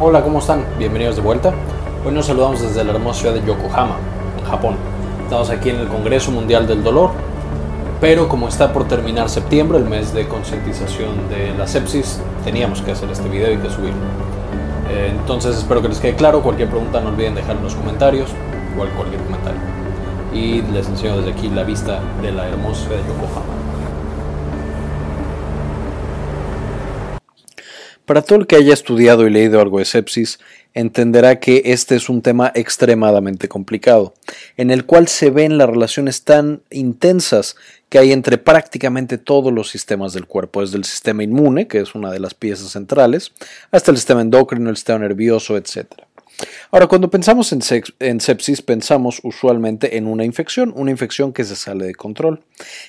Hola, ¿cómo están? Bienvenidos de vuelta. Hoy nos saludamos desde la hermosa ciudad de Yokohama, en Japón. Estamos aquí en el Congreso Mundial del Dolor, pero como está por terminar septiembre, el mes de concientización de la sepsis, teníamos que hacer este video y que subirlo. Eh, entonces espero que les quede claro. Cualquier pregunta no olviden dejar en los comentarios, igual cualquier comentario. Y les enseño desde aquí la vista de la hermosa ciudad de Yokohama. Para todo el que haya estudiado y leído algo de sepsis, entenderá que este es un tema extremadamente complicado, en el cual se ven las relaciones tan intensas que hay entre prácticamente todos los sistemas del cuerpo, desde el sistema inmune, que es una de las piezas centrales, hasta el sistema endocrino, el sistema nervioso, etc. Ahora, cuando pensamos en, en, sepsis, pensamos usualmente en una infección, una infección que se sale de control.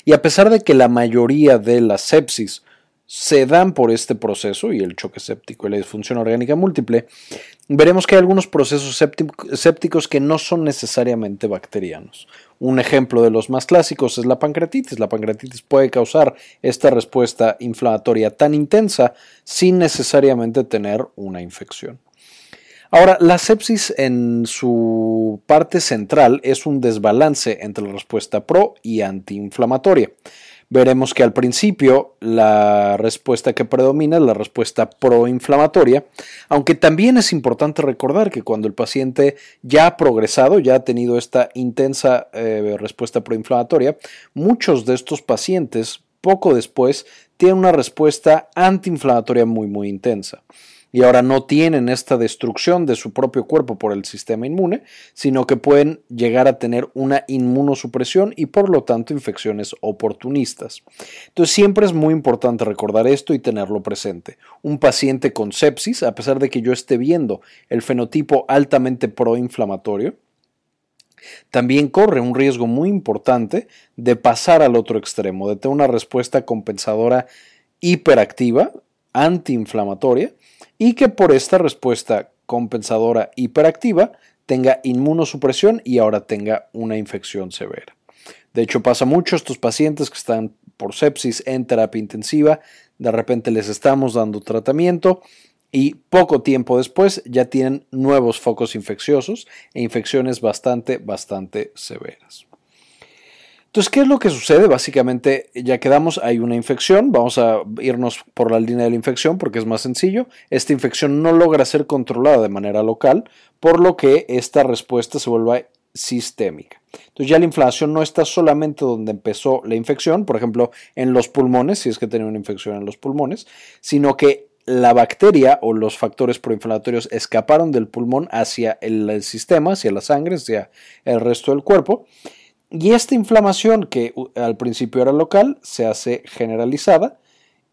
Y a pesar de que la mayoría de las sepsis se dan por este proceso y el choque séptico y la disfunción orgánica múltiple, veremos que hay algunos procesos sépticos que no son necesariamente bacterianos. Un ejemplo de los más clásicos es la pancreatitis. La pancreatitis puede causar esta respuesta inflamatoria tan intensa sin necesariamente tener una infección. Ahora, la sepsis en su parte central es un desbalance entre la respuesta pro y antiinflamatoria veremos que al principio la respuesta que predomina es la respuesta proinflamatoria, aunque también es importante recordar que cuando el paciente ya ha progresado, ya ha tenido esta intensa eh, respuesta proinflamatoria, muchos de estos pacientes poco después tienen una respuesta antiinflamatoria muy muy intensa y ahora no tienen esta destrucción de su propio cuerpo por el sistema inmune, sino que pueden llegar a tener una inmunosupresión y por lo tanto infecciones oportunistas. Entonces siempre es muy importante recordar esto y tenerlo presente. Un paciente con sepsis, a pesar de que yo esté viendo el fenotipo altamente proinflamatorio, también corre un riesgo muy importante de pasar al otro extremo, de tener una respuesta compensadora hiperactiva, antiinflamatoria, y que por esta respuesta compensadora hiperactiva tenga inmunosupresión y ahora tenga una infección severa. De hecho, pasa mucho estos pacientes que están por sepsis en terapia intensiva, de repente les estamos dando tratamiento y poco tiempo después ya tienen nuevos focos infecciosos e infecciones bastante, bastante severas. Entonces, ¿qué es lo que sucede? Básicamente, ya quedamos, hay una infección, vamos a irnos por la línea de la infección porque es más sencillo. Esta infección no logra ser controlada de manera local, por lo que esta respuesta se vuelve sistémica. Entonces ya la inflamación no está solamente donde empezó la infección, por ejemplo, en los pulmones, si es que tiene una infección en los pulmones, sino que la bacteria o los factores proinflamatorios escaparon del pulmón hacia el sistema, hacia la sangre, hacia el resto del cuerpo, y esta inflamación, que al principio era local, se hace generalizada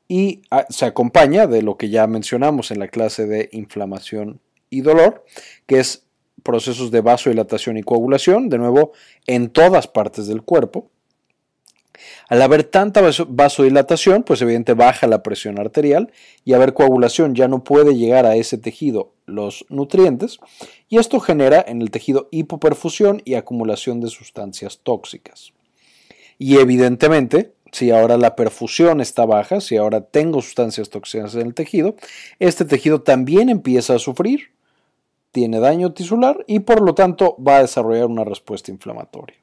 y ah, se acompaña de lo que ya mencionamos en la clase de inflamación y dolor, que es procesos de vasodilatación y coagulación, de nuevo, en todas partes del cuerpo. Al haber tanta vasodilatación, pues evidentemente baja la presión arterial y haber coagulación ya no puede llegar a ese tejido los nutrientes y esto genera en el tejido hipoperfusión y acumulación de sustancias tóxicas. Y evidentemente, si ahora la perfusión está baja, si ahora tengo sustancias tóxicas en el tejido, este tejido también empieza a sufrir, tiene daño tisular y por lo tanto va a desarrollar una respuesta inflamatoria.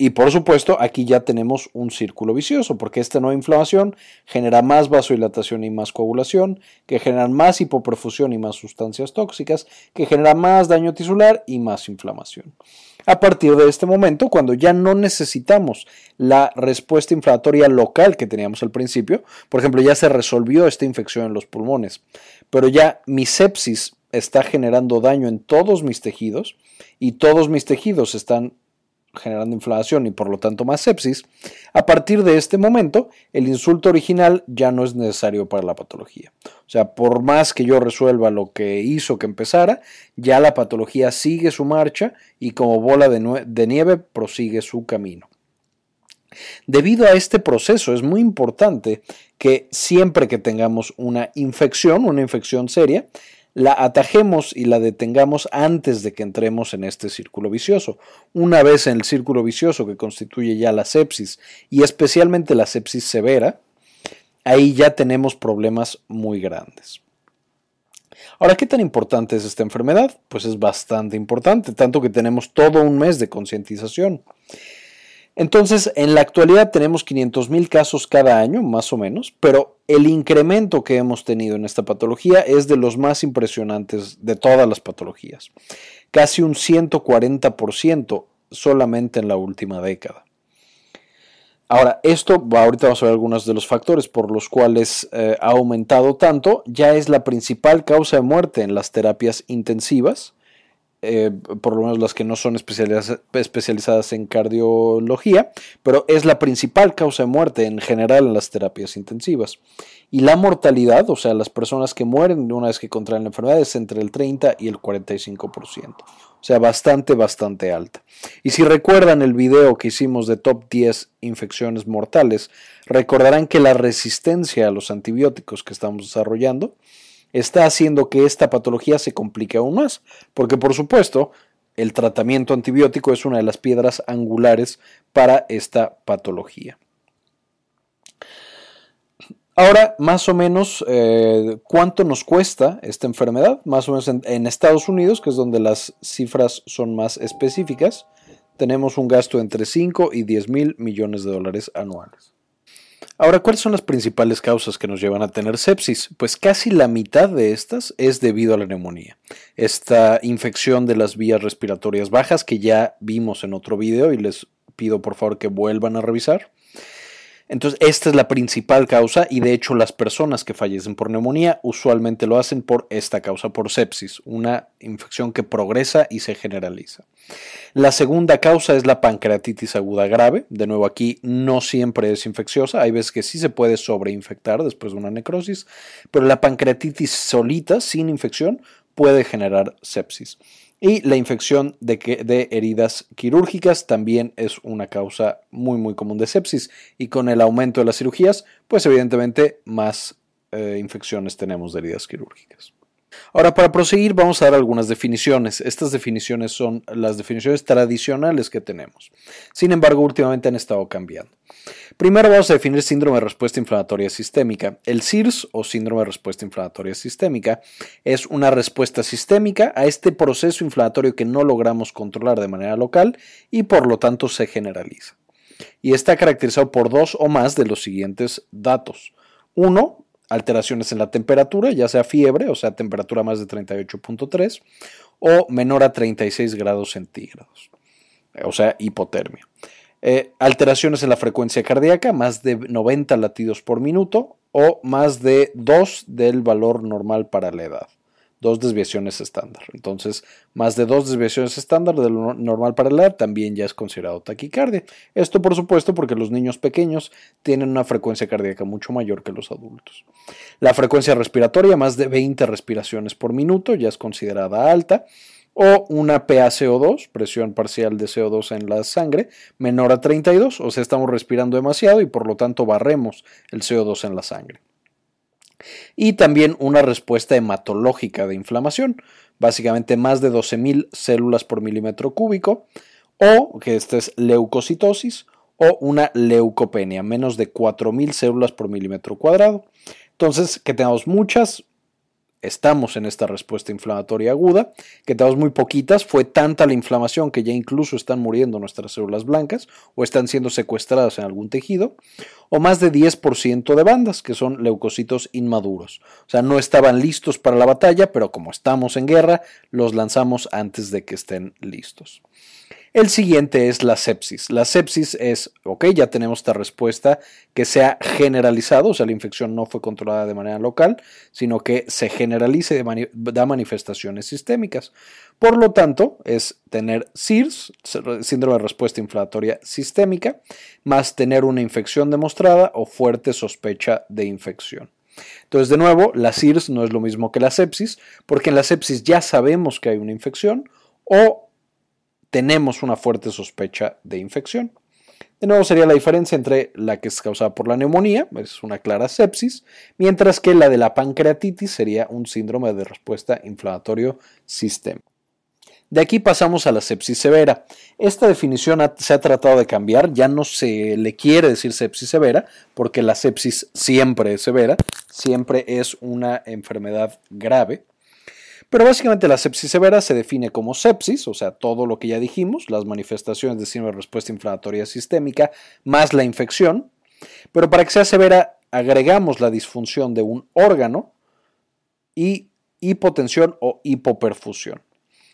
Y por supuesto, aquí ya tenemos un círculo vicioso, porque esta nueva inflamación genera más vasodilatación y más coagulación, que generan más hipoperfusión y más sustancias tóxicas, que genera más daño tisular y más inflamación. A partir de este momento, cuando ya no necesitamos la respuesta inflamatoria local que teníamos al principio, por ejemplo, ya se resolvió esta infección en los pulmones, pero ya mi sepsis está generando daño en todos mis tejidos y todos mis tejidos están generando inflamación y por lo tanto más sepsis, a partir de este momento el insulto original ya no es necesario para la patología. O sea, por más que yo resuelva lo que hizo que empezara, ya la patología sigue su marcha y como bola de, de nieve prosigue su camino. Debido a este proceso es muy importante que siempre que tengamos una infección, una infección seria, la atajemos y la detengamos antes de que entremos en este círculo vicioso. Una vez en el círculo vicioso que constituye ya la sepsis y especialmente la sepsis severa, ahí ya tenemos problemas muy grandes. Ahora, ¿qué tan importante es esta enfermedad? Pues es bastante importante, tanto que tenemos todo un mes de concientización. Entonces, en la actualidad tenemos 500.000 casos cada año, más o menos, pero el incremento que hemos tenido en esta patología es de los más impresionantes de todas las patologías. Casi un 140% solamente en la última década. Ahora, esto, ahorita vamos a ver algunos de los factores por los cuales eh, ha aumentado tanto, ya es la principal causa de muerte en las terapias intensivas eh, por lo menos las que no son especializadas en cardiología, pero es la principal causa de muerte en general en las terapias intensivas. Y la mortalidad, o sea, las personas que mueren una vez que contraen la enfermedad, es entre el 30 y el 45%. O sea, bastante, bastante alta. Y si recuerdan el video que hicimos de top 10 infecciones mortales, recordarán que la resistencia a los antibióticos que estamos desarrollando está haciendo que esta patología se complique aún más, porque por supuesto el tratamiento antibiótico es una de las piedras angulares para esta patología. Ahora, más o menos, eh, ¿cuánto nos cuesta esta enfermedad? Más o menos en, en, Estados Unidos, que es donde las cifras son más específicas, tenemos un gasto entre 5 y 10 mil millones de dólares anuales. Ahora, ¿cuáles son las principales causas que nos llevan a tener sepsis? Pues casi la mitad de estas es debido a la neumonía. Esta infección de las vías respiratorias bajas que ya vimos en otro video y les pido por favor que vuelvan a revisar. Entonces, esta es la principal causa y de hecho las personas que fallecen por neumonía usualmente lo hacen por esta causa, por sepsis, una infección que progresa y se generaliza. La segunda causa es la pancreatitis aguda grave. De nuevo, aquí no siempre es infecciosa, hay veces que sí se puede sobreinfectar después de una necrosis, pero la pancreatitis solita, sin infección, puede generar sepsis. Y la infección de, heridas quirúrgicas también es una causa muy muy común de sepsis. Y con el aumento de las cirugías, pues evidentemente más eh, infecciones tenemos de heridas quirúrgicas. Ahora, para proseguir, vamos a dar algunas definiciones. Estas definiciones son las definiciones tradicionales que tenemos. Sin embargo, últimamente han estado cambiando. Primero vamos a definir síndrome de respuesta inflamatoria sistémica. El SIRS o síndrome de respuesta inflamatoria sistémica es una respuesta sistémica a este proceso inflamatorio que no logramos controlar de manera local y por lo tanto se generaliza. Y está caracterizado por dos o más de los siguientes datos. Uno, alteraciones en la temperatura, ya sea fiebre, o sea, temperatura más de 38.3 o menor a 36 grados centígrados, o sea, hipotermia. Eh, alteraciones en la frecuencia cardíaca, más de 90 latidos por minuto o más de 2 del valor normal para la edad. Dos desviaciones estándar. Entonces, más de dos desviaciones estándar del normal para la edad también ya es considerado taquicardia. Esto, por supuesto, porque los niños pequeños tienen una frecuencia cardíaca mucho mayor que los adultos. La frecuencia respiratoria, más de 20 respiraciones por minuto, ya es considerada alta o una PaCO2, presión parcial de CO2 en la sangre, menor a 32, o sea, estamos respirando demasiado y por lo tanto barremos el CO2 en la sangre. Y también una respuesta hematológica de inflamación, básicamente más de 12.000 células por milímetro cúbico, o que esta es leucocitosis, o una leucopenia, menos de 4.000 células por milímetro cuadrado. Entonces, que tengamos muchas, estamos en esta respuesta inflamatoria aguda, que tenemos muy poquitas, fue tanta la inflamación que ya incluso están muriendo nuestras células blancas o están siendo secuestradas en algún tejido, o más de 10% de bandas, que son leucocitos inmaduros. O sea, no estaban listos para la batalla, pero como estamos en guerra, los lanzamos antes de que estén listos. El siguiente es la sepsis. La sepsis es, ok, ya tenemos esta respuesta que se ha generalizado, o sea, la infección no fue controlada de manera local, sino que se generaliza y da manifestaciones sistémicas. Por lo tanto, es tener SIRS, síndrome de respuesta inflamatoria sistémica, más tener una infección demostrada o fuerte sospecha de infección. Entonces, de nuevo, la SIRS no es lo mismo que la sepsis, porque en la sepsis ya sabemos que hay una infección o tenemos una fuerte sospecha de infección. De nuevo sería la diferencia entre la que es causada por la neumonía, es una clara sepsis, mientras que la de la pancreatitis sería un síndrome de respuesta inflamatorio sistémico. De aquí pasamos a la sepsis severa. Esta definición se ha tratado de cambiar, ya no se le quiere decir sepsis severa, porque la sepsis siempre es severa, siempre es una enfermedad grave. Pero básicamente la sepsis severa se define como sepsis, o sea, todo lo que ya dijimos, las manifestaciones de síndrome de respuesta inflamatoria sistémica, más la infección. Pero para que sea severa, agregamos la disfunción de un órgano y hipotensión o hipoperfusión.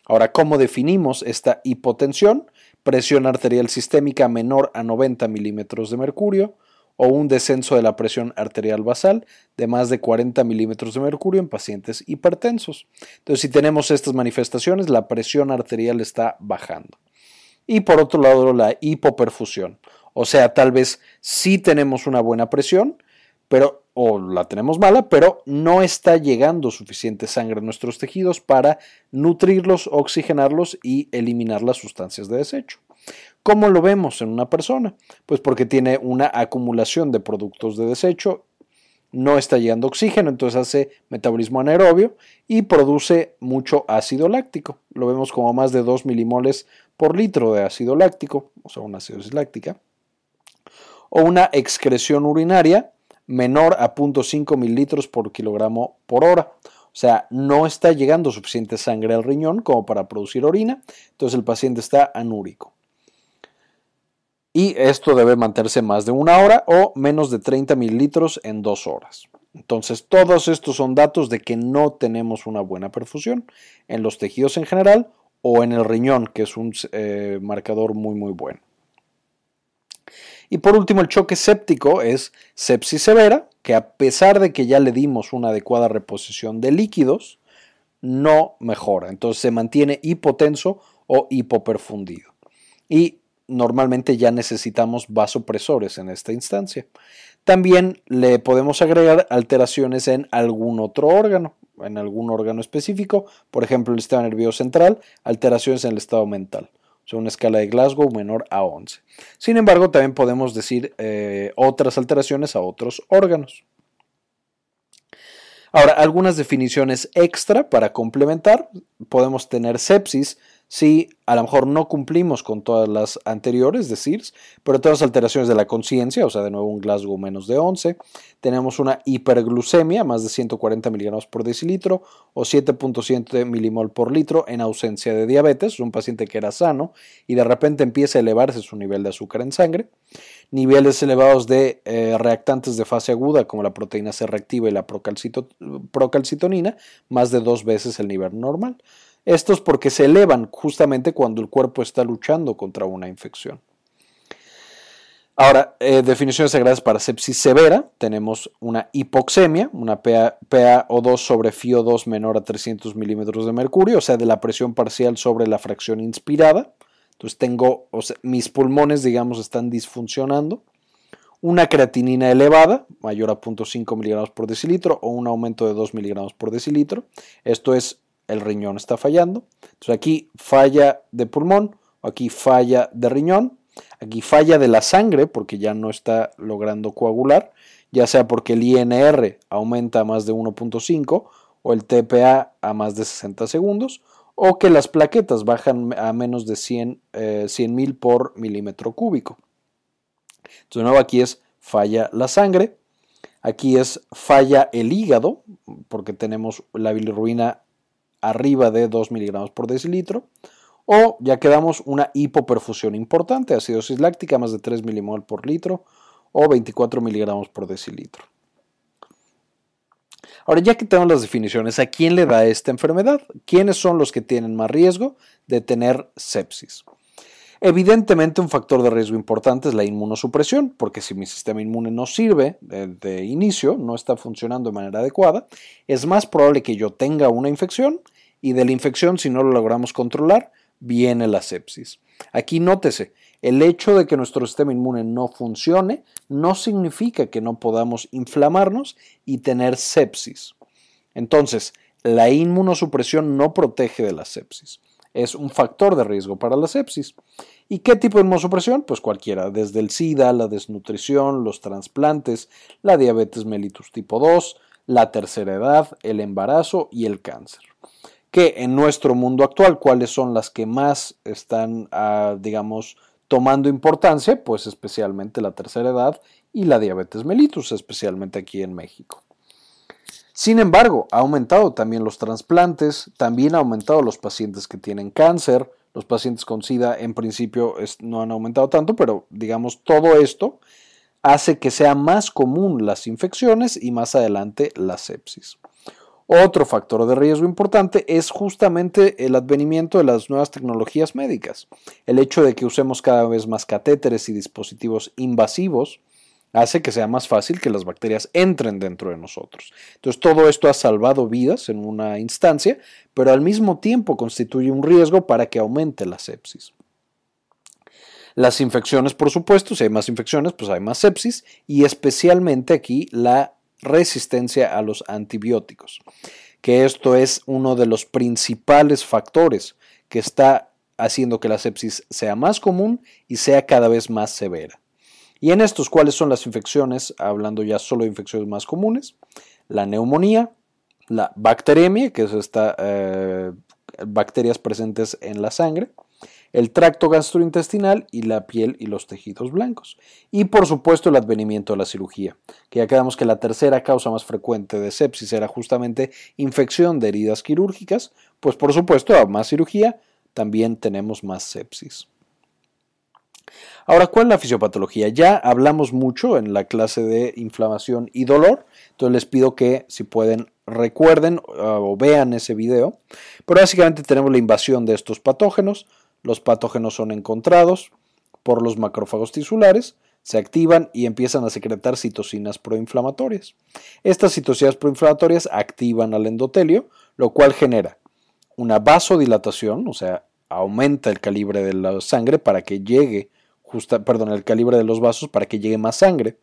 Ahora, ¿cómo definimos esta hipotensión? Presión arterial sistémica menor a 90 milímetros de mercurio, o un descenso de la presión arterial basal de más de 40 milímetros de mercurio en pacientes hipertensos. Entonces, si tenemos estas manifestaciones, la presión arterial está bajando. Y por otro lado, la hipoperfusión. O sea, tal vez sí tenemos una buena presión, pero o la tenemos mala, pero no está llegando suficiente sangre a nuestros tejidos para nutrirlos, oxigenarlos y eliminar las sustancias de desecho. ¿Cómo lo vemos en una persona? Pues porque tiene una acumulación de productos de desecho, no está llegando oxígeno, entonces hace metabolismo anaerobio y produce mucho ácido láctico. Lo vemos como más de 2 milimoles por litro de ácido láctico, o sea, una acidosis láctica. O una excreción urinaria menor a 0.5 mililitros por kilogramo por hora. O sea, no está llegando suficiente sangre al riñón como para producir orina, entonces el paciente está anúrico y esto debe mantenerse más de una hora o menos de 30 mililitros en dos horas. Entonces, todos estos son datos de que no tenemos una buena perfusión en los tejidos en general o en el riñón, que es un eh, marcador muy, muy bueno. Y por último, el choque séptico es sepsis severa, que a pesar de que ya le dimos una adecuada reposición de líquidos, no mejora. Entonces se mantiene hipotenso o hipoperfundido. Y normalmente ya necesitamos vasopresores en esta instancia. También le podemos agregar alteraciones en algún otro órgano, en algún órgano específico, por ejemplo el sistema nervioso central, alteraciones en el estado mental. O sea, una escala de Glasgow menor a 11. Sin embargo, también podemos decir eh, otras alteraciones a otros órganos. Ahora, algunas definiciones extra para complementar. Podemos tener sepsis si a lo mejor no cumplimos con todas las anteriores de CIRS, pero las alteraciones de la conciencia, o sea, de nuevo un Glasgow menos de 11, tenemos una hiperglucemia, más de 140 miligramos por decilitro, o 7.7 milimol por litro en ausencia de diabetes, un paciente que era sano y de repente empieza a elevarse su nivel de azúcar en sangre, niveles elevados de eh, reactantes de fase aguda como la proteína C reactiva y la procalcitonina, más de dos veces el nivel normal. Estos porque se elevan justamente cuando el cuerpo está luchando contra una infección. Ahora, eh, definiciones sagradas para sepsis severa. Tenemos una hipoxemia, una PaO2 sobre FiO2 menor a 300 milímetros de mercurio, o sea, de la presión parcial sobre la fracción inspirada. Entonces tengo, mis pulmones, digamos, están disfuncionando. Una creatinina elevada, mayor a 0.5 miligramos por decilitro, o un aumento de 2 miligramos por decilitro. Esto es el riñón está fallando. Entonces aquí falla de pulmón, aquí falla de riñón, aquí falla de la sangre porque ya no está logrando coagular, ya sea porque el INR aumenta a más de 1.5 o el TPA a más de 60 segundos, o que las plaquetas bajan a menos de 100 eh, por milímetro cúbico. Entonces, de nuevo, aquí es falla la sangre, aquí es falla el hígado, porque tenemos la bilirruina arriba de 2 miligramos por decilitro. O ya quedamos una hipoperfusión importante, acidosis láctica más de 3 milimol por litro o 24 miligramos por decilitro. Ahora, ya que tenemos las definiciones, ¿a quién le da esta enfermedad? ¿Quiénes son los que tienen más riesgo de tener sepsis? Evidentemente, un factor de riesgo importante es la inmunosupresión, porque si mi sistema inmune no sirve de, de, inicio, no está funcionando de manera adecuada, es más probable que yo tenga una infección y de la infección, si no lo logramos controlar, viene la sepsis. Aquí nótese, el hecho de que nuestro sistema inmune no funcione no significa que no podamos inflamarnos y tener sepsis. Entonces, la inmunosupresión no protege de la sepsis. Es un factor de riesgo para la sepsis. ¿Y qué tipo de inmunosupresión? Pues cualquiera, desde el SIDA, la desnutrición, los trasplantes, la diabetes mellitus tipo 2, la tercera edad, el embarazo y el cáncer que en nuestro mundo actual, cuáles son las que más están, ah, digamos, tomando importancia, pues especialmente la tercera edad y la diabetes mellitus, especialmente aquí en México. Sin embargo, ha aumentado también los trasplantes, también ha aumentado los pacientes que tienen cáncer, los pacientes con SIDA en principio no han aumentado tanto, pero digamos todo esto hace que sea más común las infecciones y más adelante la sepsis. Otro factor de riesgo importante es justamente el advenimiento de las nuevas tecnologías médicas. El hecho de que usemos cada vez más catéteres y dispositivos invasivos hace que sea más fácil que las bacterias entren dentro de nosotros. Entonces todo esto ha salvado vidas en una instancia, pero al mismo tiempo constituye un riesgo para que aumente la sepsis. Las infecciones, por supuesto, si hay más infecciones, pues hay más sepsis y especialmente aquí la resistencia a los antibióticos, que esto es uno de los principales factores que está haciendo que la sepsis sea más común y sea cada vez más severa. Y en estos, ¿cuáles son las infecciones? Hablando ya solo de infecciones más comunes. La neumonía, la bacteremia, que es esta eh, bacterias presentes en la sangre, el tracto gastrointestinal y la piel y los tejidos blancos. Y por supuesto el advenimiento de la cirugía, que ya quedamos que la tercera causa más frecuente de sepsis era justamente infección de heridas quirúrgicas, pues por supuesto a más cirugía también tenemos más sepsis. Ahora, ¿cuál es la fisiopatología? Ya hablamos mucho en la clase de inflamación y dolor, entonces les pido que si pueden recuerden o vean ese video, pero básicamente tenemos la invasión de estos patógenos, los patógenos son encontrados por los macrófagos tisulares, se activan y empiezan a secretar citocinas proinflamatorias. Estas citocinas proinflamatorias activan al endotelio, lo cual genera una vasodilatación, o sea, aumenta el calibre de la sangre para que llegue perdón, el calibre de los vasos para que llegue más sangre.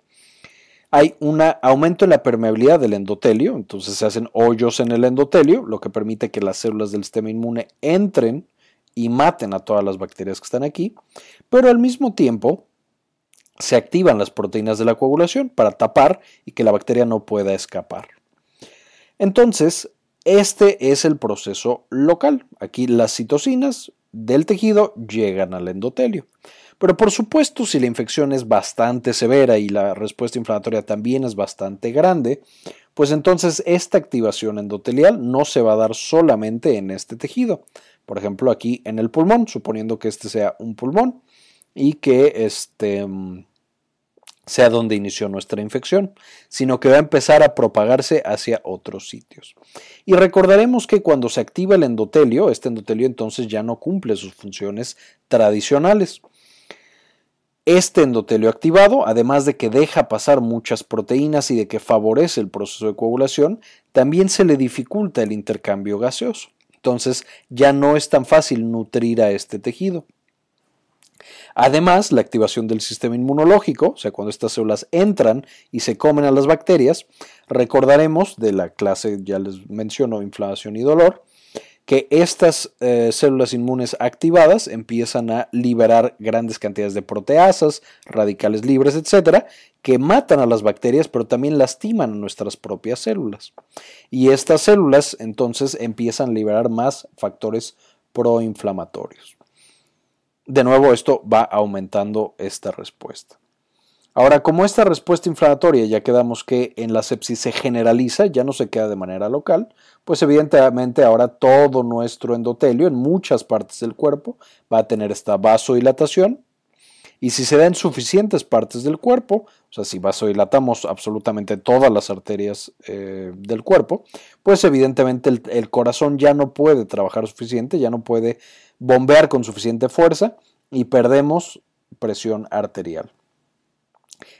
Hay un aumento en la permeabilidad del endotelio, entonces se hacen hoyos en el endotelio, lo que permite que las células del sistema inmune entren y maten a todas las bacterias que están aquí, pero al mismo tiempo se activan las proteínas de la coagulación para tapar y que la bacteria no pueda escapar. Entonces, este es el proceso local. Aquí las citocinas del tejido llegan al endotelio. Pero por supuesto, si la infección es bastante severa y la respuesta inflamatoria también es bastante grande, pues entonces esta activación endotelial no se va a dar solamente en este tejido. Por ejemplo, aquí en el pulmón, suponiendo que este sea un pulmón y que este sea donde inició nuestra infección, sino que va a empezar a propagarse hacia otros sitios. Y recordaremos que cuando se activa el endotelio, este endotelio entonces ya no cumple sus funciones tradicionales. Este endotelio activado, además de que deja pasar muchas proteínas y de que favorece el proceso de coagulación, también se le dificulta el intercambio gaseoso. Entonces ya no es tan fácil nutrir a este tejido. Además, la activación del sistema inmunológico, o sea, cuando estas células entran y se comen a las bacterias, recordaremos de la clase, ya les menciono, inflamación y dolor, que estas eh, células inmunes activadas empiezan a liberar grandes cantidades de proteasas, radicales libres, etcétera, que matan a las bacterias, pero también lastiman a nuestras propias células. Y estas células entonces empiezan a liberar más factores proinflamatorios. De nuevo, esto va aumentando esta respuesta. Ahora, como esta respuesta inflamatoria ya quedamos que en la sepsis se generaliza, ya no se queda de manera local, pues evidentemente ahora todo nuestro endotelio en muchas partes del cuerpo va a tener esta vasodilatación y si se da en suficientes partes del cuerpo, o sea, si vasodilatamos absolutamente todas las arterias eh, del cuerpo, pues evidentemente el corazón ya no puede trabajar suficiente, ya no puede bombear con suficiente fuerza y perdemos presión arterial.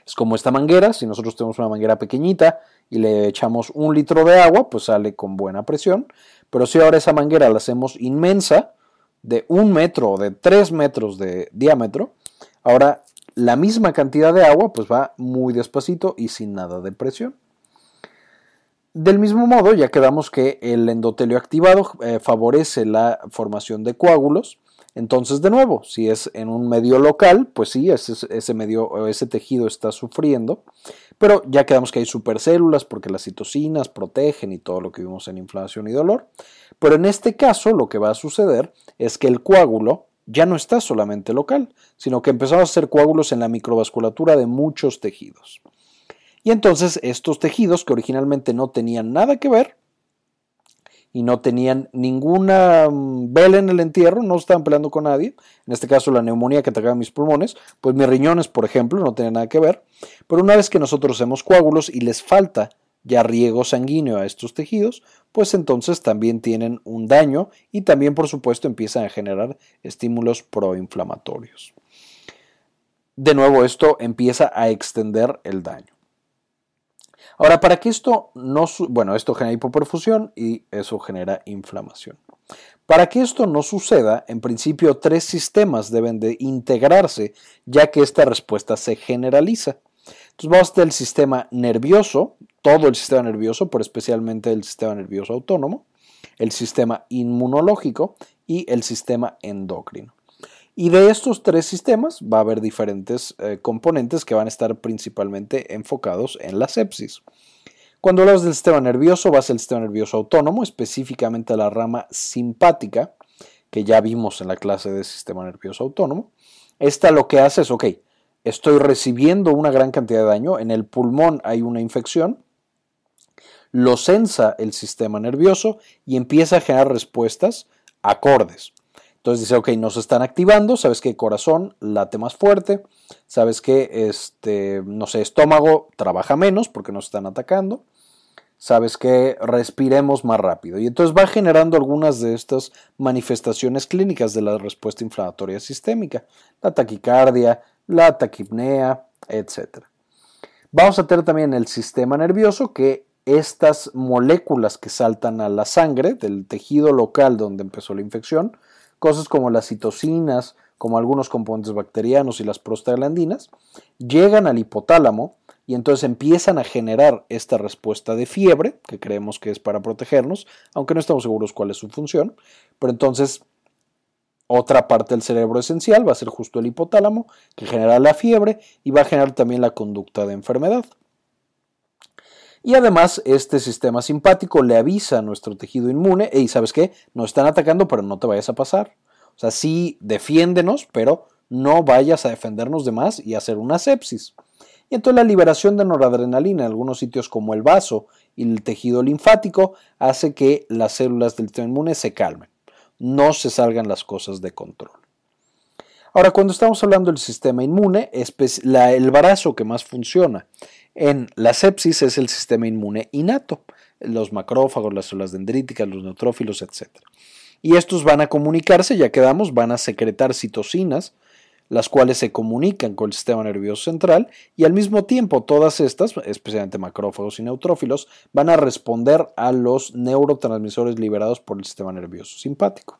Es como esta manguera, si nosotros tenemos una manguera pequeñita y le echamos un litro de agua, pues sale con buena presión. Pero si ahora esa manguera la hacemos inmensa, de un metro o de tres metros de diámetro, ahora la misma cantidad de agua pues va muy despacito y sin nada de presión. Del mismo modo, ya quedamos que el endotelio activado eh, favorece la formación de coágulos entonces, de nuevo, si es en un medio local, pues sí, ese, medio ese tejido está sufriendo, pero ya quedamos que hay supercélulas porque las citocinas protegen y todo lo que vimos en inflamación y dolor. Pero en este caso, lo que va a suceder es que el coágulo ya no está solamente local, sino que empezamos a hacer coágulos en la microvasculatura de muchos tejidos. Y entonces estos tejidos que originalmente no tenían nada que ver y no tenían ninguna mm, vela en el entierro, no estaban peleando con nadie, en este caso la neumonía que atacaba mis pulmones, pues mis riñones, por ejemplo, no tenían nada que ver, pero una vez que nosotros hacemos coágulos y les falta ya riego sanguíneo a estos tejidos, pues entonces también tienen un daño y también por supuesto empiezan a generar estímulos proinflamatorios. De nuevo esto empieza a extender el daño. Ahora, para que esto no, bueno, esto genera hipoperfusión y eso genera inflamación. Para que esto no suceda, en principio tres sistemas deben de integrarse, ya que esta respuesta se generaliza. Entonces vamos a tener el sistema nervioso, todo el sistema nervioso, pero especialmente el sistema nervioso autónomo, el sistema inmunológico y el sistema endocrino. Y de estos tres sistemas va a haber diferentes eh, componentes que van a estar principalmente enfocados en la sepsis. Cuando hablamos del sistema nervioso, va a ser el sistema nervioso autónomo, específicamente la rama simpática, que ya vimos en la clase de sistema nervioso autónomo. Esta lo que hace es, ok, estoy recibiendo una gran cantidad de daño, en el pulmón hay una infección, lo sensa el sistema nervioso y empieza a generar respuestas acordes. Entonces dice, ok, nos están activando, sabes que corazón late más fuerte, sabes que, este, no sé, estómago trabaja menos porque nos están atacando, sabes que respiremos más rápido. Y entonces va generando algunas de estas manifestaciones clínicas de la respuesta inflamatoria sistémica, la taquicardia, la taquipnea, etc. Vamos a tener también el sistema nervioso que estas moléculas que saltan a la sangre del tejido local donde empezó la infección, cosas como las citocinas, como algunos componentes bacterianos y las prostaglandinas, llegan al hipotálamo y entonces empiezan a generar esta respuesta de fiebre, que creemos que es para protegernos, aunque no estamos seguros cuál es su función, pero entonces otra parte del cerebro esencial va a ser justo el hipotálamo, que genera la fiebre y va a generar también la conducta de enfermedad. Y además, este sistema simpático le avisa a nuestro tejido inmune, y ¿sabes qué? Nos están atacando, pero no te vayas a pasar. O sea, sí, defiéndenos, pero no vayas a defendernos de más y hacer una sepsis. Y entonces la liberación de noradrenalina en algunos sitios como el vaso y el tejido linfático hace que las células del sistema inmune se calmen, no se salgan las cosas de control. Ahora, cuando estamos hablando del sistema inmune, el brazo que más funciona en la sepsis es el sistema inmune innato, los macrófagos, las células dendríticas, los neutrófilos, etc. Y estos van a comunicarse, ya quedamos, van a secretar citocinas, las cuales se comunican con el sistema nervioso central y al mismo tiempo todas estas, especialmente macrófagos y neutrófilos, van a responder a los neurotransmisores liberados por el sistema nervioso simpático.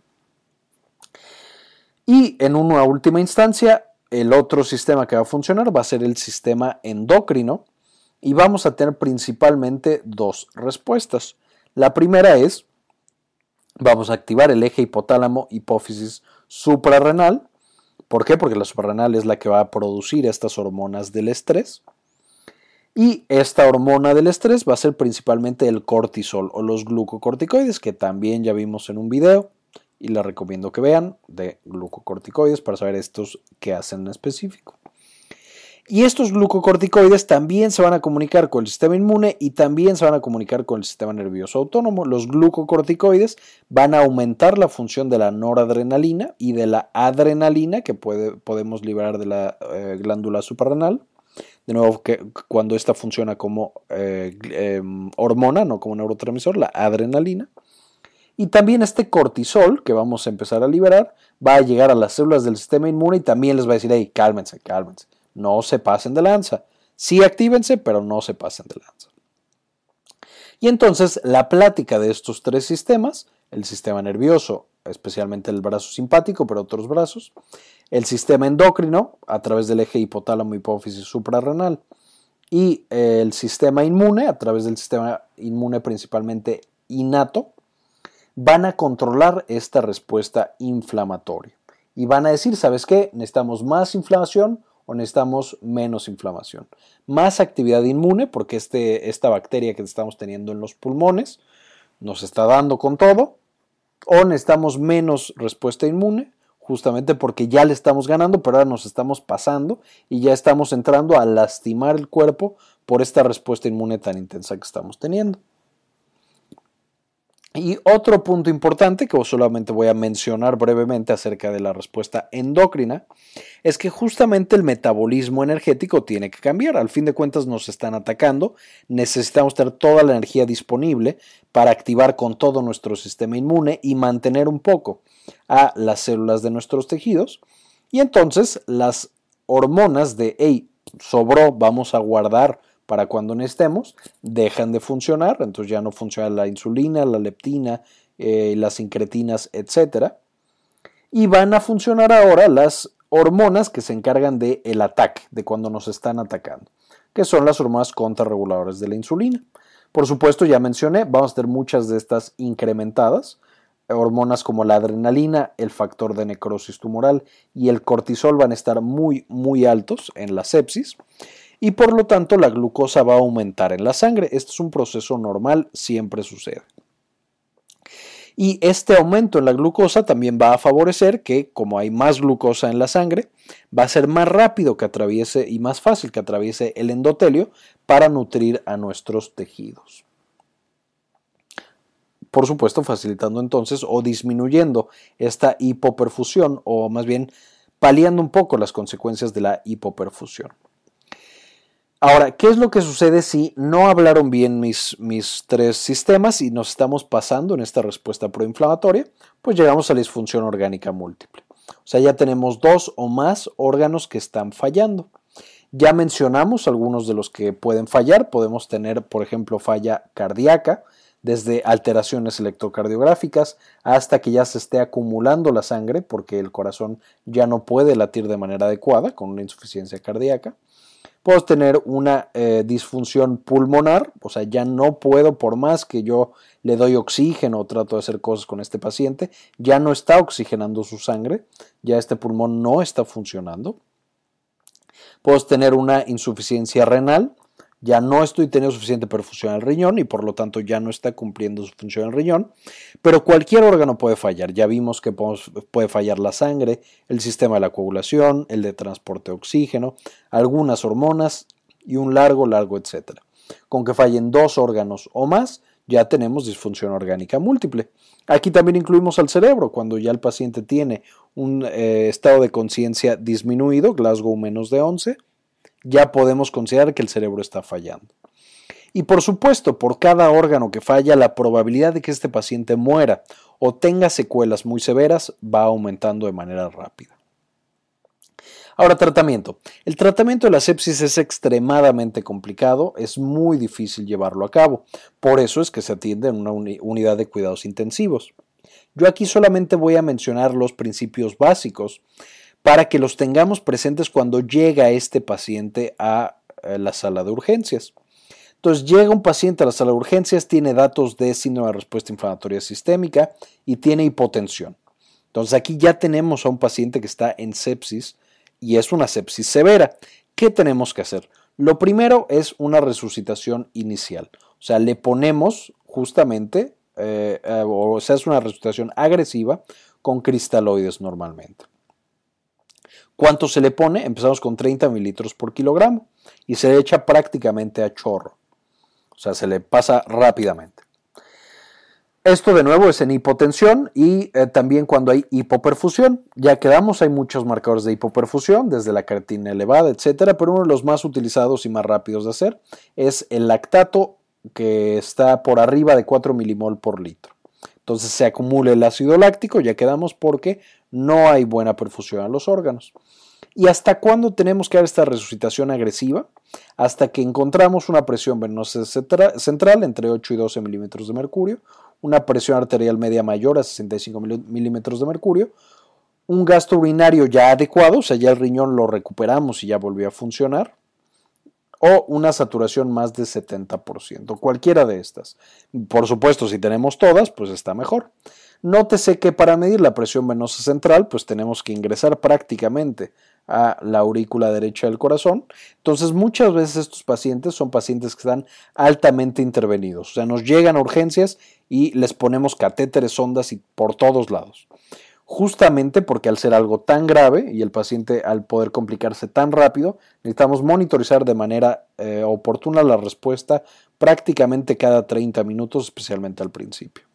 Y en una última instancia, el otro sistema que va a funcionar va a ser el sistema endocrino, y vamos a tener principalmente dos respuestas. La primera es, vamos a activar el eje hipotálamo hipófisis suprarrenal. ¿Por qué? Porque la suprarrenal es la que va a producir estas hormonas del estrés. Y esta hormona del estrés va a ser principalmente el cortisol o los glucocorticoides, que también ya vimos en un video y la recomiendo que vean de glucocorticoides para saber estos qué hacen en específico. Y estos glucocorticoides también se van a comunicar con el sistema inmune y también se van a comunicar con el sistema nervioso autónomo. Los glucocorticoides van a aumentar la función de la noradrenalina y de la adrenalina que podemos liberar de la eh, glándula suprarrenal. De nuevo, que cuando esta funciona como eh, em, hormona, no como neurotransmisor, la adrenalina. Y también este cortisol que vamos a empezar a liberar va a llegar a las células del sistema inmune y también les va a decir, hey, cálmense, cálmense no se pasen de lanza. Sí actívense, pero no se pasen de lanza. Y entonces la plática de estos tres sistemas, el sistema nervioso, especialmente el brazo simpático, pero otros brazos, el sistema endocrino a través del eje hipotálamo hipófisis suprarrenal y el sistema inmune a través del sistema inmune principalmente innato, van a controlar esta respuesta inflamatoria y van a decir, ¿sabes qué? Necesitamos más inflamación o necesitamos menos inflamación. Más actividad inmune, porque este, esta bacteria que estamos teniendo en los pulmones nos está dando con todo, o necesitamos menos respuesta inmune, justamente porque ya le estamos ganando, pero ahora nos estamos pasando y ya estamos entrando a lastimar el cuerpo por esta respuesta inmune tan intensa que estamos teniendo. Y otro punto importante que solamente voy a mencionar brevemente acerca de la respuesta endocrina es que justamente el metabolismo energético tiene que cambiar. Al fin de cuentas nos están atacando, necesitamos tener toda la energía disponible para activar con todo nuestro sistema inmune y mantener un poco a las células de nuestros tejidos. Y entonces las hormonas de, hey, sobró, vamos a guardar para cuando necesitemos, dejan de funcionar, entonces ya no funciona la insulina, la leptina, eh, las incretinas, etc. Y van a funcionar ahora las hormonas que se encargan del el ataque, de cuando nos están atacando, que son las hormonas contrarreguladoras de la insulina. Por supuesto, ya mencioné, vamos a tener muchas de estas incrementadas, hormonas como la adrenalina, el factor de necrosis tumoral y el cortisol van a estar muy, muy altos en la sepsis y por lo tanto la glucosa va a aumentar en la sangre. Este es un proceso normal, siempre sucede. Y este aumento en la glucosa también va a favorecer que, como hay más glucosa en la sangre, va a ser más rápido que atraviese y más fácil que atraviese el endotelio para nutrir a nuestros tejidos. Por supuesto, facilitando entonces o disminuyendo esta hipoperfusión o más bien paliando un poco las consecuencias de la hipoperfusión. Ahora, ¿qué es lo que sucede si no hablaron bien mis, mis tres sistemas y nos estamos pasando en esta respuesta proinflamatoria? Pues llegamos a la disfunción orgánica múltiple. O sea, ya tenemos dos o más órganos que están fallando. Ya mencionamos algunos de los que pueden fallar. Podemos tener, por ejemplo, falla cardíaca, desde alteraciones electrocardiográficas hasta que ya se esté acumulando la sangre porque el corazón ya no puede latir de manera adecuada con una insuficiencia cardíaca. Puedo tener una eh, disfunción pulmonar, o sea, ya no puedo, por más que yo le doy oxígeno o trato de hacer cosas con este paciente, ya no está oxigenando su sangre, ya este pulmón no está funcionando. Puedo tener una insuficiencia renal, ya no estoy teniendo suficiente perfusión al riñón y por lo tanto ya no está cumpliendo su función el riñón, pero cualquier órgano puede fallar. Ya vimos que puede fallar la sangre, el sistema de la coagulación, el de transporte de oxígeno, algunas hormonas y un largo, largo, etcétera. Con que fallen dos órganos o más, ya tenemos disfunción orgánica múltiple. Aquí también incluimos al cerebro, cuando ya el paciente tiene un eh, estado de conciencia disminuido, Glasgow menos de 11, ya podemos considerar que el cerebro está fallando. Y por supuesto, por cada órgano que falla, la probabilidad de que este paciente muera o tenga secuelas muy severas va aumentando de manera rápida. Ahora, tratamiento. El tratamiento de la sepsis es extremadamente complicado, es muy difícil llevarlo a cabo. Por eso es que se atiende en una unidad de cuidados intensivos. Yo aquí solamente voy a mencionar los principios básicos para que los tengamos presentes cuando llega este paciente a eh, la sala de urgencias. Entonces llega un paciente a la sala de urgencias, tiene datos de síndrome de respuesta inflamatoria sistémica y tiene hipotensión. Entonces aquí ya tenemos a un paciente que está en sepsis y es una sepsis severa. ¿Qué tenemos que hacer? Lo primero es una resucitación inicial. O sea, le ponemos justamente, eh, eh, o sea, es una resucitación agresiva con cristaloides normalmente. ¿Cuánto se le pone? Empezamos con 30 mililitros por kilogramo y se le echa prácticamente a chorro. O sea, se le pasa rápidamente. Esto de nuevo es en hipotensión y eh, también cuando hay hipoperfusión. Ya quedamos, hay muchos marcadores de hipoperfusión, desde la creatina elevada, etcétera, pero uno de los más utilizados y más rápidos de hacer es el lactato que está por arriba de 4 milimol por litro. Entonces se acumula el ácido láctico, ya quedamos porque no hay buena perfusión a los órganos. ¿Y hasta cuándo tenemos que dar esta resucitación agresiva? Hasta que encontramos una presión venosa central entre 8 y 12 milímetros de mercurio, una presión arterial media mayor a 65 milímetros de mercurio, un gasto urinario ya adecuado, o sea, ya el riñón lo recuperamos y ya volvió a funcionar, o una saturación más de 70%, cualquiera de estas. Por supuesto, si tenemos todas, pues está mejor. Nótese que para medir la presión venosa central, pues tenemos que ingresar prácticamente a la aurícula derecha del corazón. Entonces, muchas veces estos pacientes son pacientes que están altamente intervenidos. O sea, nos llegan a urgencias y les ponemos catéteres, ondas y por todos lados. justamente porque al ser algo tan grave y el paciente al poder complicarse tan rápido, necesitamos monitorizar de manera eh, oportuna la respuesta prácticamente cada 30 minutos, especialmente al principio.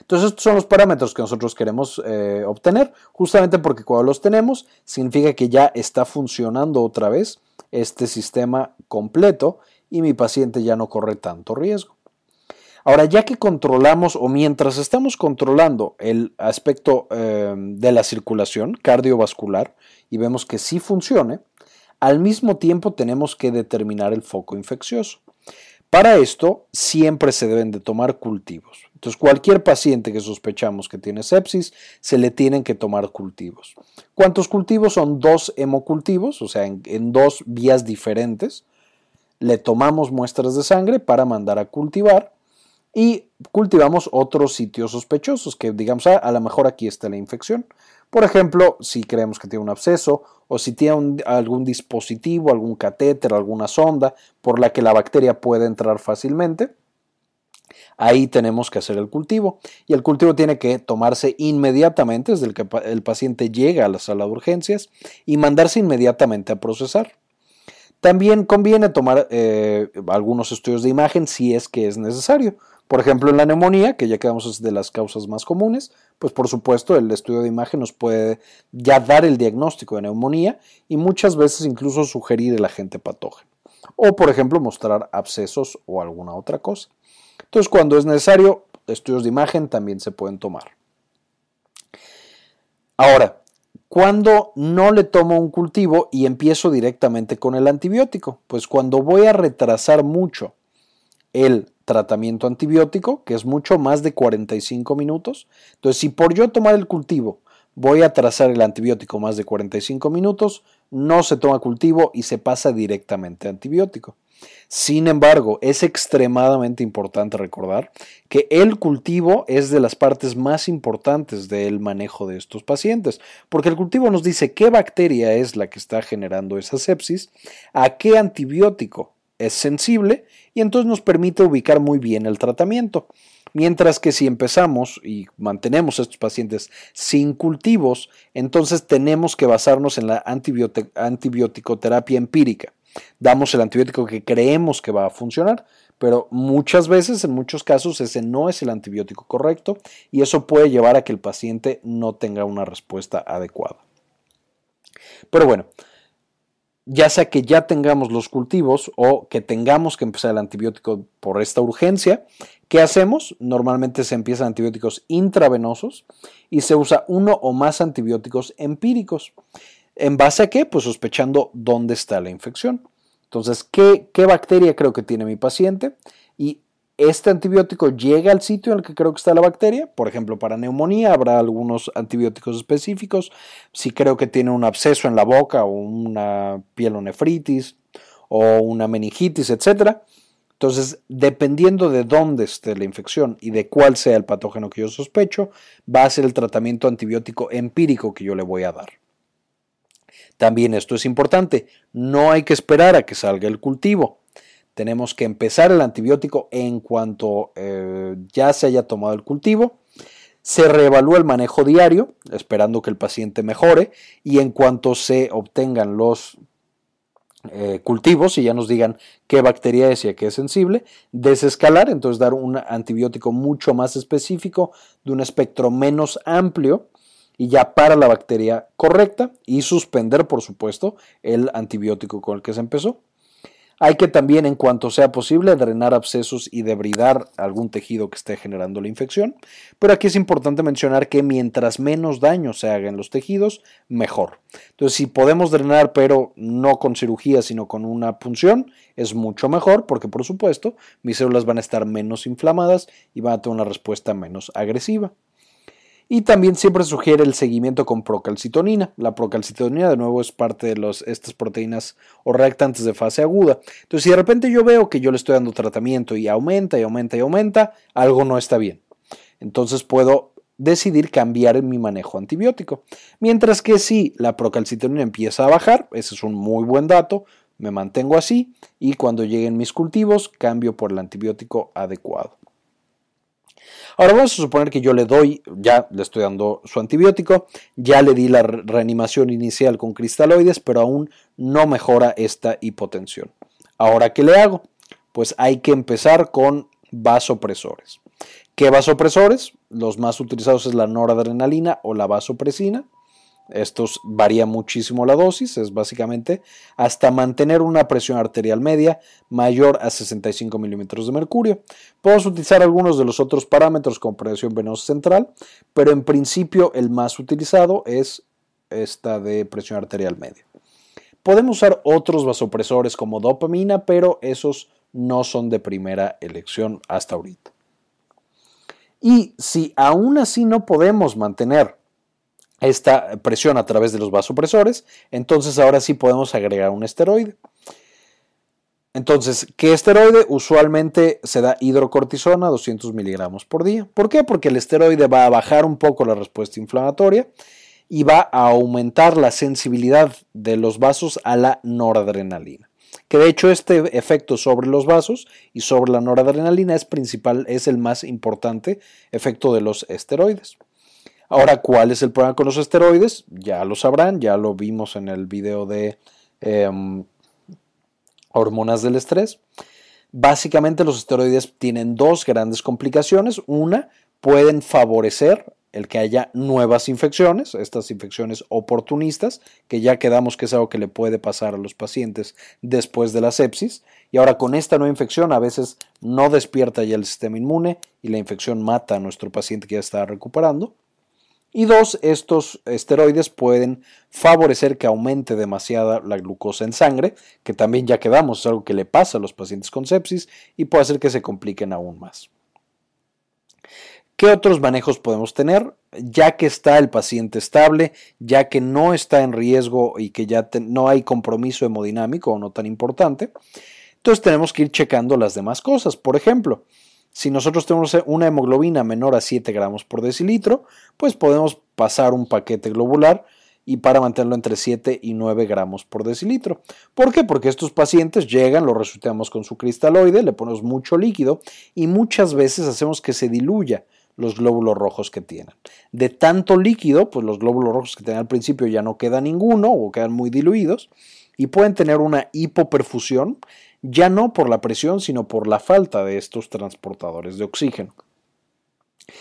Entonces estos son los parámetros que nosotros queremos eh, obtener, justamente porque cuando los tenemos significa que ya está funcionando otra vez este sistema completo y mi paciente ya no corre tanto riesgo. Ahora, ya que controlamos o mientras estamos controlando el aspecto eh, de la circulación cardiovascular y vemos que sí funcione, al mismo tiempo tenemos que determinar el foco infeccioso. Para esto siempre se deben de tomar cultivos. Entonces cualquier paciente que sospechamos que tiene sepsis, se le tienen que tomar cultivos. ¿Cuántos cultivos? Son dos hemocultivos, o sea, en dos vías diferentes. Le tomamos muestras de sangre para mandar a cultivar y cultivamos otros sitios sospechosos que digamos, a lo mejor aquí está la infección. Por ejemplo, si creemos que tiene un absceso o si tiene algún dispositivo, algún catéter, alguna sonda por la que la bacteria puede entrar fácilmente, ahí tenemos que hacer el cultivo. Y el cultivo tiene que tomarse inmediatamente desde el que el paciente llega a la sala de urgencias y mandarse inmediatamente a procesar. También conviene tomar eh, algunos estudios de imagen si es que es necesario. Por ejemplo, en la neumonía, que ya quedamos de las causas más comunes, pues por supuesto el estudio de imagen nos puede ya dar el diagnóstico de neumonía y muchas veces incluso sugerir el agente patógeno. O por ejemplo mostrar abscesos o alguna otra cosa. Entonces cuando es necesario, estudios de imagen también se pueden tomar. Ahora, cuando no le tomo un cultivo y empiezo directamente con el antibiótico, pues cuando voy a retrasar mucho el tratamiento antibiótico, que es mucho más de 45 minutos. Entonces, si por yo tomar el cultivo voy a trazar el antibiótico más de 45 minutos, no se toma cultivo y se pasa directamente a antibiótico. Sin embargo, es extremadamente importante recordar que el cultivo es de las partes más importantes del manejo de estos pacientes, porque el cultivo nos dice qué bacteria es la que está generando esa sepsis, a qué antibiótico es sensible y entonces nos permite ubicar muy bien el tratamiento. Mientras que si empezamos y mantenemos a estos pacientes sin cultivos, entonces tenemos que basarnos en la antibiótico terapia empírica. Damos el antibiótico que creemos que va a funcionar, pero muchas veces, en muchos casos, ese no es el antibiótico correcto y eso puede llevar a que el paciente no tenga una respuesta adecuada. Pero bueno, ya sea que ya tengamos los cultivos o que tengamos que empezar el antibiótico por esta urgencia, ¿qué hacemos? Normalmente se empiezan antibióticos intravenosos y se usa uno o más antibióticos empíricos. ¿En base a qué? Pues sospechando dónde está la infección. Entonces, ¿qué, bacteria creo que tiene mi paciente? Y este antibiótico llega al sitio en el que creo que está la bacteria. Por ejemplo, para neumonía habrá algunos antibióticos específicos. Si creo que tiene un absceso en la boca o una pielonefritis o una meningitis, etc. Entonces, dependiendo de dónde esté la infección y de cuál sea el patógeno que yo sospecho, va a ser el tratamiento antibiótico empírico que yo le voy a dar. También esto es importante, no hay que esperar a que salga el cultivo tenemos que empezar el antibiótico en cuanto eh, ya se haya tomado el cultivo. Se reevalúa el manejo diario, esperando que el paciente mejore, y en cuanto se obtengan los eh, cultivos y ya nos digan qué bacteria es y a qué es sensible, desescalar, entonces dar un antibiótico mucho más específico, de un espectro menos amplio, y ya para la bacteria correcta, y suspender, por supuesto, el antibiótico con el que se empezó. Hay que también, en cuanto sea posible, drenar abscesos y debridar algún tejido que esté generando la infección. Pero aquí es importante mencionar que mientras menos daño se haga en los tejidos, mejor. Entonces, si podemos drenar, pero no con cirugía, sino con una punción, es mucho mejor porque, por supuesto, mis células van a estar menos inflamadas y van a tener una respuesta menos agresiva. Y también siempre sugiere el seguimiento con procalcitonina. La procalcitonina, de nuevo, es parte de estas proteínas o reactantes de fase aguda. Entonces, si de repente yo veo que yo le estoy dando tratamiento y aumenta y aumenta y aumenta, algo no está bien. Entonces puedo decidir cambiar mi manejo antibiótico. Mientras que si la procalcitonina empieza a bajar, ese es un muy buen dato, me mantengo así y cuando lleguen mis cultivos cambio por el antibiótico adecuado. Ahora vamos a suponer que yo le doy, ya le estoy dando su antibiótico, ya le di la reanimación inicial con cristaloides, pero aún no mejora esta hipotensión. Ahora, ¿qué le hago? Pues hay que empezar con vasopresores. ¿Qué vasopresores? Los más utilizados es la noradrenalina o la vasopresina. Estos varía muchísimo la dosis, es básicamente hasta mantener una presión arterial media mayor a 65 milímetros de mercurio. Podemos utilizar algunos de los otros parámetros como presión venosa central, pero en principio el más utilizado es esta de presión arterial media. Podemos usar otros vasopresores como dopamina, pero esos no son de primera elección hasta ahorita. Y si aún así no podemos mantener esta presión a través de los vasopresores, entonces ahora sí podemos agregar un esteroide. Entonces, ¿qué esteroide? Usualmente se da hidrocortisona 200 miligramos por día. ¿Por qué? Porque el esteroide va a bajar un poco la respuesta inflamatoria y va a aumentar la sensibilidad de los vasos a la noradrenalina. Que de hecho este efecto sobre los vasos y sobre la noradrenalina es principal, es el más importante efecto de los esteroides. Ahora, ¿cuál es el problema con los esteroides? Ya lo sabrán, ya lo vimos en el video de em, hormonas del estrés. Básicamente los esteroides tienen dos grandes complicaciones. Una, pueden favorecer el que haya nuevas infecciones, estas infecciones oportunistas, que ya quedamos que es algo que le puede pasar a los pacientes después de la sepsis. Y ahora con esta nueva infección a veces no despierta ya el sistema inmune y la infección mata a nuestro paciente que ya está recuperando. Y dos, estos esteroides pueden favorecer que aumente demasiada la glucosa en sangre, que también ya quedamos, es algo que le pasa a los pacientes con sepsis y puede hacer que se compliquen aún más. ¿Qué otros manejos podemos tener? Ya que está el paciente estable, ya que no está en riesgo y que ya no hay compromiso hemodinámico o no tan importante, entonces tenemos que ir checando las demás cosas. Por ejemplo, si nosotros tenemos una hemoglobina menor a 7 gramos por decilitro, pues podemos pasar un paquete globular y para mantenerlo entre 7 y 9 gramos por decilitro. ¿Por qué? Porque estos pacientes llegan, lo resucitamos con su cristaloide, le ponemos mucho líquido y muchas veces hacemos que se diluya los glóbulos rojos que tienen. De tanto líquido, pues los glóbulos rojos que tienen al principio ya no queda ninguno o quedan muy diluidos y pueden tener una hipoperfusión ya no por la presión, sino por la falta de estos transportadores de oxígeno.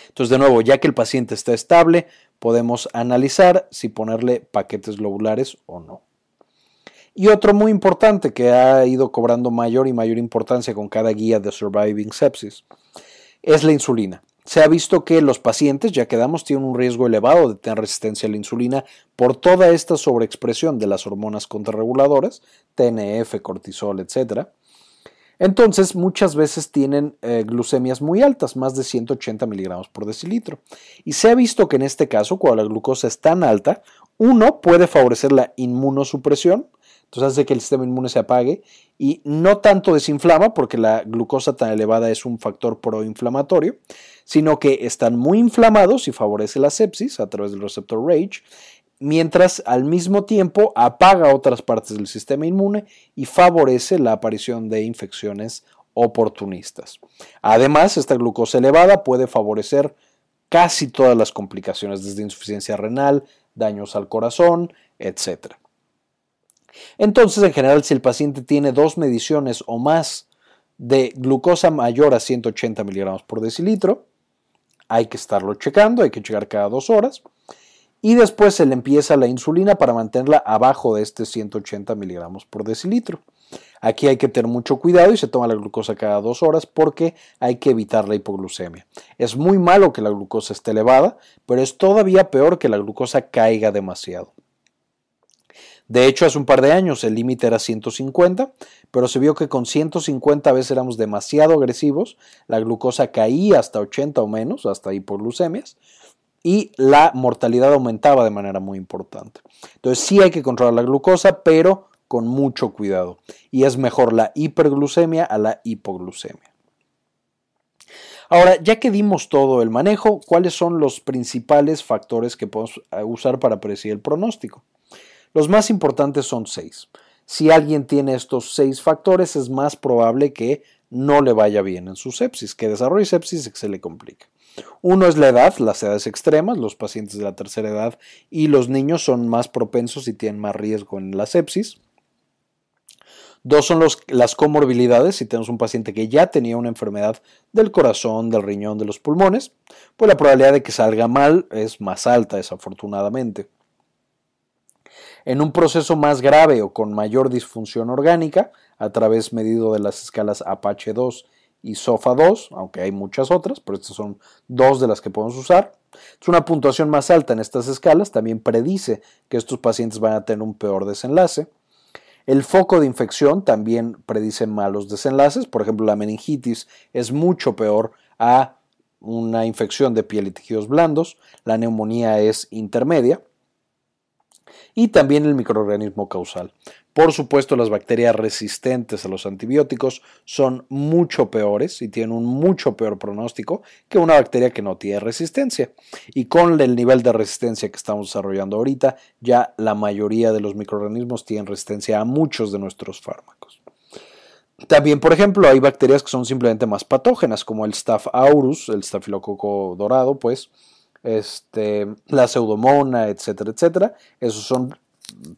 Entonces, de nuevo, ya que el paciente está estable, podemos analizar si ponerle paquetes globulares o no. Y otro muy importante que ha ido cobrando mayor y mayor importancia con cada guía de Surviving Sepsis es la insulina. Se ha visto que los pacientes, ya que damos, tienen un riesgo elevado de tener resistencia a la insulina por toda esta sobreexpresión de las hormonas contrarreguladoras, TNF, cortisol, etc. Entonces, muchas veces tienen eh, glucemias muy altas, más de 180 miligramos por decilitro. Y se ha visto que en este caso, cuando la glucosa es tan alta, uno puede favorecer la inmunosupresión, entonces hace que el sistema inmune se apague y no tanto desinflama, porque la glucosa tan elevada es un factor proinflamatorio, sino que están muy inflamados y favorece la sepsis a través del receptor RAGE, mientras al mismo tiempo apaga otras partes del sistema inmune y favorece la aparición de infecciones oportunistas. Además, esta glucosa elevada puede favorecer casi todas las complicaciones, desde insuficiencia renal, daños al corazón, etc. Entonces, en general, si el paciente tiene dos mediciones o más de glucosa mayor a 180 miligramos por decilitro, hay que estarlo checando, hay que checar cada dos horas. Y después se le empieza la insulina para mantenerla abajo de este 180 miligramos por decilitro. Aquí hay que tener mucho cuidado y se toma la glucosa cada dos horas porque hay que evitar la hipoglucemia. Es muy malo que la glucosa esté elevada, pero es todavía peor que la glucosa caiga demasiado. De hecho, hace un par de años el límite era 150, pero se vio que con 150 a veces éramos demasiado agresivos, la glucosa caía hasta 80 o menos, hasta hipoglucemias, y la mortalidad aumentaba de manera muy importante. Entonces sí hay que controlar la glucosa, pero con mucho cuidado. Y es mejor la hiperglucemia a la hipoglucemia. Ahora, ya que dimos todo el manejo, ¿cuáles son los principales factores que podemos eh, usar para predecir el pronóstico? Los más importantes son seis. Si alguien tiene estos seis factores, es más probable que no le vaya bien en su sepsis, que desarrolle sepsis y que se le complique. Uno es la edad, las edades extremas, los pacientes de la tercera edad y los niños son más propensos y tienen más riesgo en la sepsis. Dos son las comorbilidades. Si tenemos un paciente que ya tenía una enfermedad del corazón, del riñón, de los pulmones, pues la probabilidad de que salga mal es más alta, desafortunadamente. En un proceso más grave o con mayor disfunción orgánica, a través medido de las escalas Apache 2 y SOFA 2, aunque hay muchas otras, pero estas son dos de las que podemos usar. Es una puntuación más alta en estas escalas, también predice que estos pacientes van a tener un peor desenlace. El foco de infección también predice malos desenlaces. Por ejemplo, la meningitis es mucho peor a una infección de piel y tejidos blandos. La neumonía es intermedia. Y también el microorganismo causal. Por supuesto, las bacterias resistentes a los antibióticos son mucho peores y tienen un mucho peor pronóstico que una bacteria que no tiene resistencia. Y con el nivel de resistencia que estamos desarrollando ahorita, ya la mayoría de los microorganismos tienen resistencia a muchos de nuestros fármacos. También, por ejemplo, hay bacterias que son simplemente más patógenas, como el Staph aureus, el estafilococo dorado, pues, este, la pseudomona, etcétera, etcétera. Esos son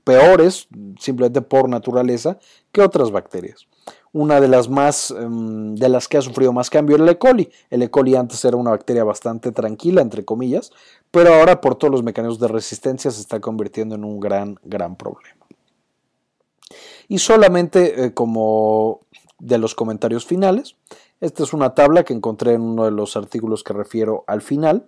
peores, simplemente por naturaleza, que otras bacterias. Una de las más, em, de las que ha sufrido más cambio es el E. coli. El E. coli antes era una bacteria bastante tranquila, entre comillas, pero ahora por todos los mecanismos de resistencia se está convirtiendo en un gran, gran problema. Y solamente eh, como de los comentarios finales, esta es una tabla que encontré en uno de los artículos que refiero al final.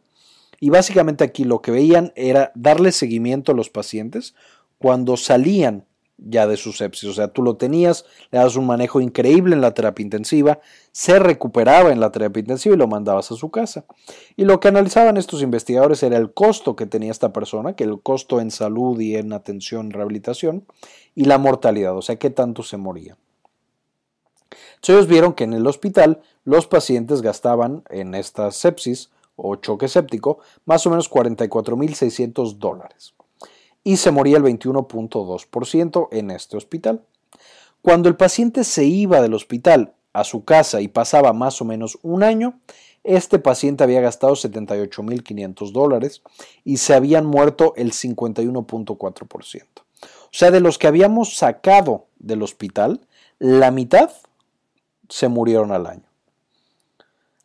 Y básicamente aquí lo que veían era darle seguimiento a los pacientes cuando salían ya de su sepsis. O sea, tú lo tenías, le dabas un manejo increíble en la terapia intensiva, se recuperaba en la terapia intensiva y lo mandabas a su casa. Y lo que analizaban estos investigadores era el costo que tenía esta persona, que el costo en salud y en atención rehabilitación, y la mortalidad, o sea, qué tanto se moría. Entonces ellos vieron que en el hospital los pacientes gastaban en esta sepsis o choque séptico más o menos 44.600 dólares y se moría el 21.2% en este hospital. Cuando el paciente se iba del hospital a su casa y pasaba más o menos un año, este paciente había gastado 78.500 dólares y se habían muerto el 51.4%. O sea, de los que habíamos sacado del hospital, la mitad se murieron al año.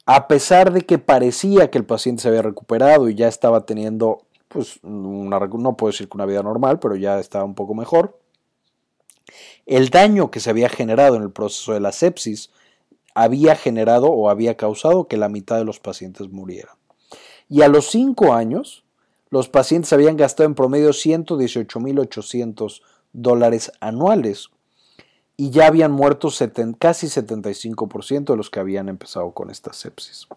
A pesar de que parecía que el paciente se había recuperado y ya estaba teniendo pues no puedo decir que una vida normal, pero ya estaba un poco mejor. El daño que se había generado en el proceso de la sepsis había generado o había causado que la mitad de los pacientes murieran. Y a los cinco años, los pacientes habían gastado en promedio 118.800 dólares anuales y ya habían muerto casi 75% de los que habían empezado con esta sepsis.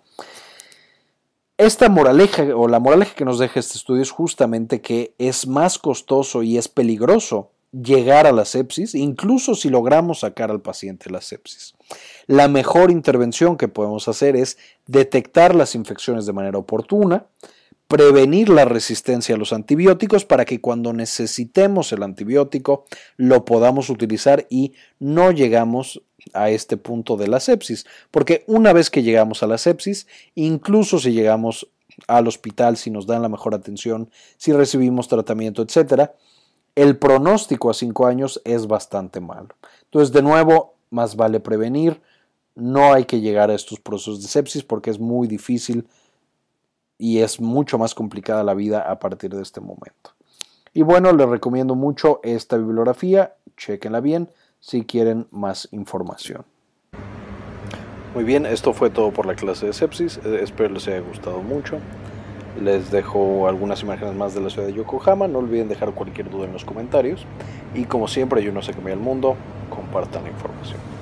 Esta moraleja o la moraleja que nos deja este estudio es justamente que es más costoso y es peligroso llegar a la sepsis, incluso si logramos sacar al paciente la sepsis. La mejor intervención que podemos hacer es detectar las infecciones de manera oportuna, prevenir la resistencia a los antibióticos para que cuando necesitemos el antibiótico lo podamos utilizar y no llegamos a este punto de la sepsis. Porque una vez que llegamos a la sepsis, incluso si llegamos al hospital, si nos dan la mejor atención, si recibimos tratamiento, etc., el pronóstico a cinco años es bastante malo. Entonces, de nuevo, más vale prevenir. No hay que llegar a estos procesos de sepsis porque es muy difícil y es mucho más complicada la vida a partir de este momento. Y bueno, les recomiendo mucho esta bibliografía, chequenla bien si quieren más información. Muy bien, esto fue todo por la clase de sepsis, eh, espero les haya gustado mucho. Les dejo algunas imágenes más de la ciudad de Yokohama, no olviden dejar cualquier duda en los comentarios y como siempre yo no sé qué me el mundo, compartan la información.